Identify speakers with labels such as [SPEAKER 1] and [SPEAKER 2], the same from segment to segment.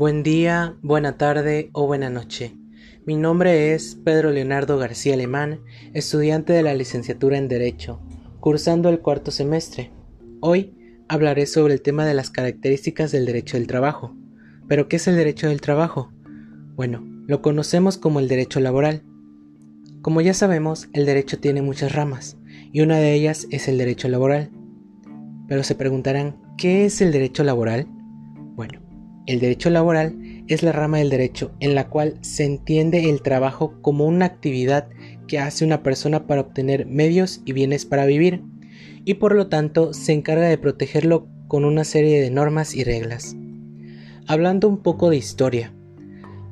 [SPEAKER 1] Buen día, buena tarde o buena noche. Mi nombre es Pedro Leonardo García Alemán, estudiante de la licenciatura en Derecho, cursando el cuarto semestre. Hoy hablaré sobre el tema de las características del derecho del trabajo. ¿Pero qué es el derecho del trabajo? Bueno, lo conocemos como el derecho laboral. Como ya sabemos, el derecho tiene muchas ramas, y una de ellas es el derecho laboral. Pero se preguntarán, ¿qué es el derecho laboral? Bueno, el derecho laboral es la rama del derecho en la cual se entiende el trabajo como una actividad que hace una persona para obtener medios y bienes para vivir, y por lo tanto se encarga de protegerlo con una serie de normas y reglas. Hablando un poco de historia,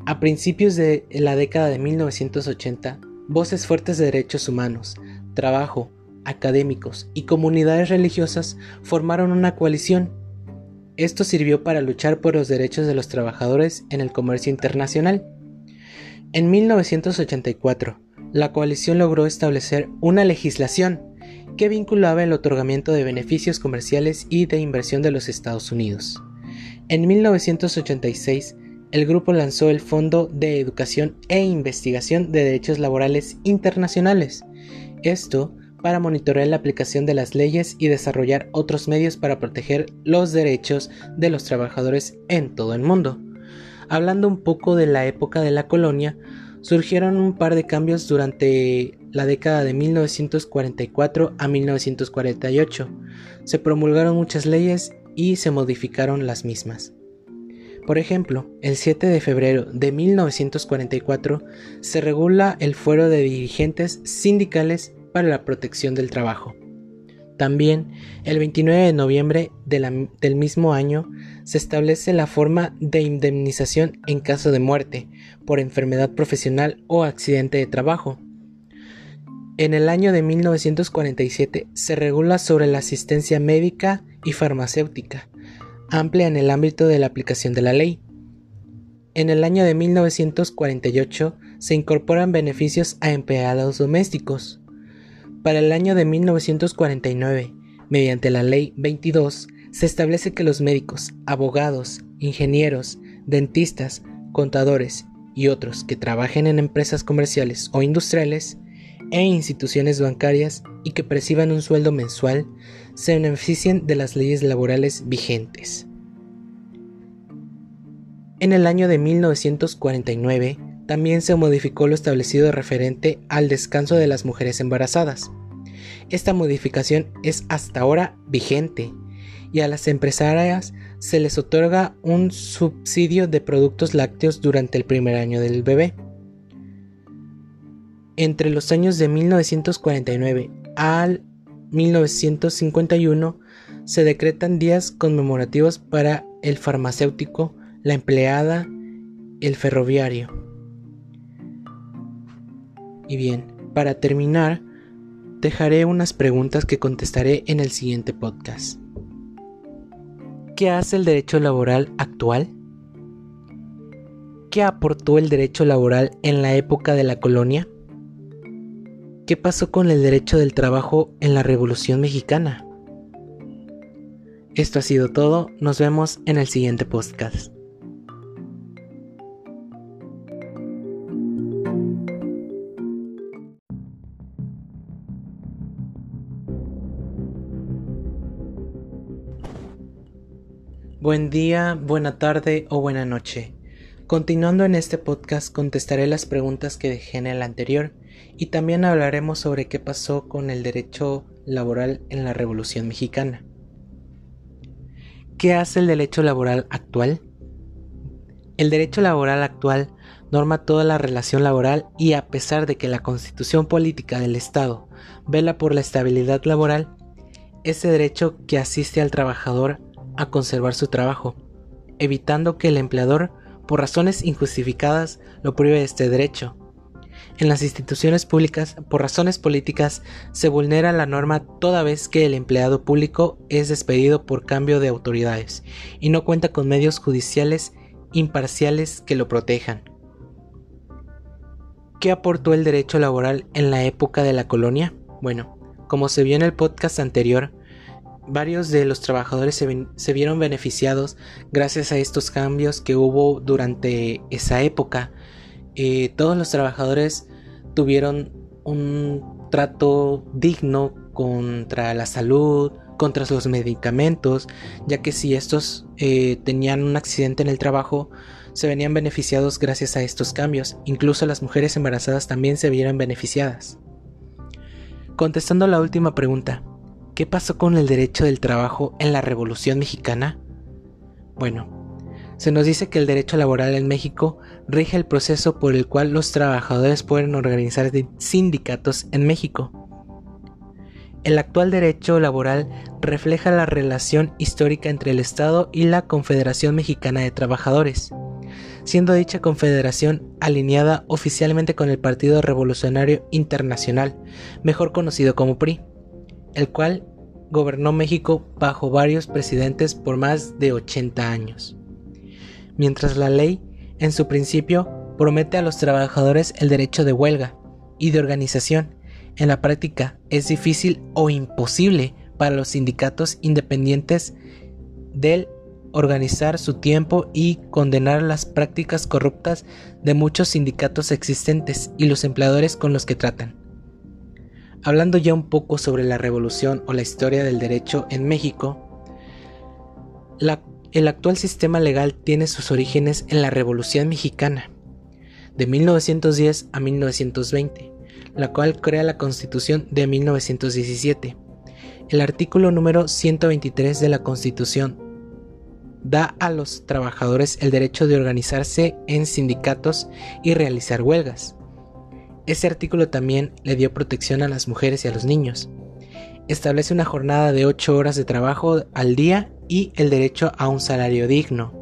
[SPEAKER 1] a principios de la década de 1980, voces fuertes de derechos humanos, trabajo, académicos y comunidades religiosas formaron una coalición esto sirvió para luchar por los derechos de los trabajadores en el comercio internacional. En 1984, la coalición logró establecer una legislación que vinculaba el otorgamiento de beneficios comerciales y de inversión de los Estados Unidos. En 1986, el grupo lanzó el Fondo de Educación e Investigación de Derechos Laborales Internacionales. Esto para monitorear la aplicación de las leyes y desarrollar otros medios para proteger los derechos de los trabajadores en todo el mundo. Hablando un poco de la época de la colonia, surgieron un par de cambios durante la década de 1944 a 1948. Se promulgaron muchas leyes y se modificaron las mismas. Por ejemplo, el 7 de febrero de 1944 se regula el fuero de dirigentes sindicales para la protección del trabajo. También, el 29 de noviembre del mismo año, se establece la forma de indemnización en caso de muerte por enfermedad profesional o accidente de trabajo. En el año de 1947 se regula sobre la asistencia médica y farmacéutica, amplia en el ámbito de la aplicación de la ley. En el año de 1948 se incorporan beneficios a empleados domésticos. Para el año de 1949, mediante la Ley 22, se establece que los médicos, abogados, ingenieros, dentistas, contadores y otros que trabajen en empresas comerciales o industriales e instituciones bancarias y que perciban un sueldo mensual se beneficien de las leyes laborales vigentes. En el año de 1949, también se modificó lo establecido referente al descanso de las mujeres embarazadas. Esta modificación es hasta ahora vigente y a las empresarias se les otorga un subsidio de productos lácteos durante el primer año del bebé. Entre los años de 1949 al 1951 se decretan días conmemorativos para el farmacéutico, la empleada, el ferroviario. Y bien, para terminar, dejaré unas preguntas que contestaré en el siguiente podcast. ¿Qué hace el derecho laboral actual? ¿Qué aportó el derecho laboral en la época de la colonia? ¿Qué pasó con el derecho del trabajo en la Revolución Mexicana? Esto ha sido todo, nos vemos en el siguiente podcast. Buen día, buena tarde o buena noche. Continuando en este podcast contestaré las preguntas que dejé en el anterior y también hablaremos sobre qué pasó con el derecho laboral en la Revolución Mexicana. ¿Qué hace el derecho laboral actual? El derecho laboral actual norma toda la relación laboral y a pesar de que la constitución política del Estado vela por la estabilidad laboral, ese derecho que asiste al trabajador a conservar su trabajo, evitando que el empleador, por razones injustificadas, lo prive de este derecho. En las instituciones públicas, por razones políticas, se vulnera la norma toda vez que el empleado público es despedido por cambio de autoridades y no cuenta con medios judiciales imparciales que lo protejan. ¿Qué aportó el derecho laboral en la época de la colonia? Bueno, como se vio en el podcast anterior, varios de los trabajadores se, vieron beneficiados gracias a estos cambios que hubo durante esa época. Todos los trabajadores tuvieron un trato digno contra la salud, contra los medicamentos, ya que si estos eh, tenían un accidente en el trabajo, se venían beneficiados gracias a estos cambios. Incluso las mujeres embarazadas también se vieron beneficiadas. Contestando la última pregunta, ¿qué pasó con el derecho del trabajo en la Revolución Mexicana? Bueno, se nos dice que el derecho laboral en México rige el proceso por el cual los trabajadores pueden organizar sindicatos en México. El actual derecho laboral refleja la relación histórica entre el Estado y la Confederación Mexicana de Trabajadores, siendo dicha confederación alineada oficialmente con el Partido Revolucionario Internacional, mejor conocido como PRI, el cual gobernó México bajo varios presidentes por más de 80 años. Mientras la ley, en su principio, promete a los trabajadores el derecho de huelga y de organización, en la práctica es difícil o imposible para los sindicatos independientes del organizar su tiempo y condenar las prácticas corruptas de muchos sindicatos existentes y los empleadores con los que tratan. Hablando ya un poco sobre la revolución o la historia del derecho en México, el actual sistema legal tiene sus orígenes en la Revolución Mexicana, de 1910 a 1920, la cual crea la Constitución de 1917. El artículo número 123 de la Constitución da a los trabajadores el derecho de organizarse en sindicatos y realizar huelgas. Ese artículo también le dio protección a las mujeres y a los niños. Establece una jornada de 8 horas de trabajo al día y el derecho a un salario digno.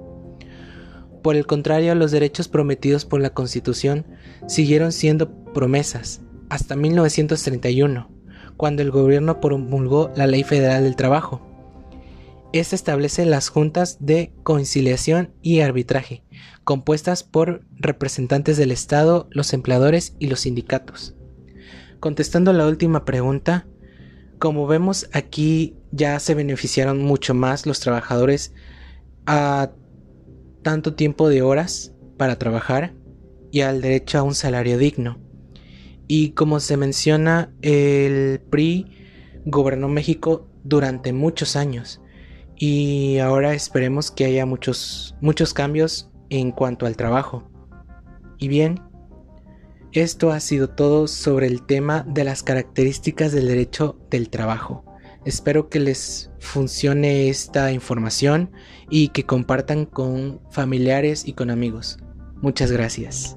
[SPEAKER 1] Por el contrario, los derechos prometidos por la Constitución siguieron siendo promesas hasta 1931, cuando el gobierno promulgó la Ley Federal del Trabajo esta establece las juntas de conciliación y arbitraje, compuestas por representantes del Estado, los empleadores y los sindicatos. Contestando la última pregunta, como vemos aquí ya se beneficiaron mucho más los trabajadores a tanto tiempo de horas para trabajar y al derecho a un salario digno. Y como se menciona, el PRI gobernó México durante muchos años y ahora esperemos que haya muchos, muchos cambios en cuanto al trabajo. Y bien, esto ha sido todo sobre el tema de las características del derecho del trabajo. Espero que les funcione esta información y que compartan con familiares y con amigos. Muchas gracias.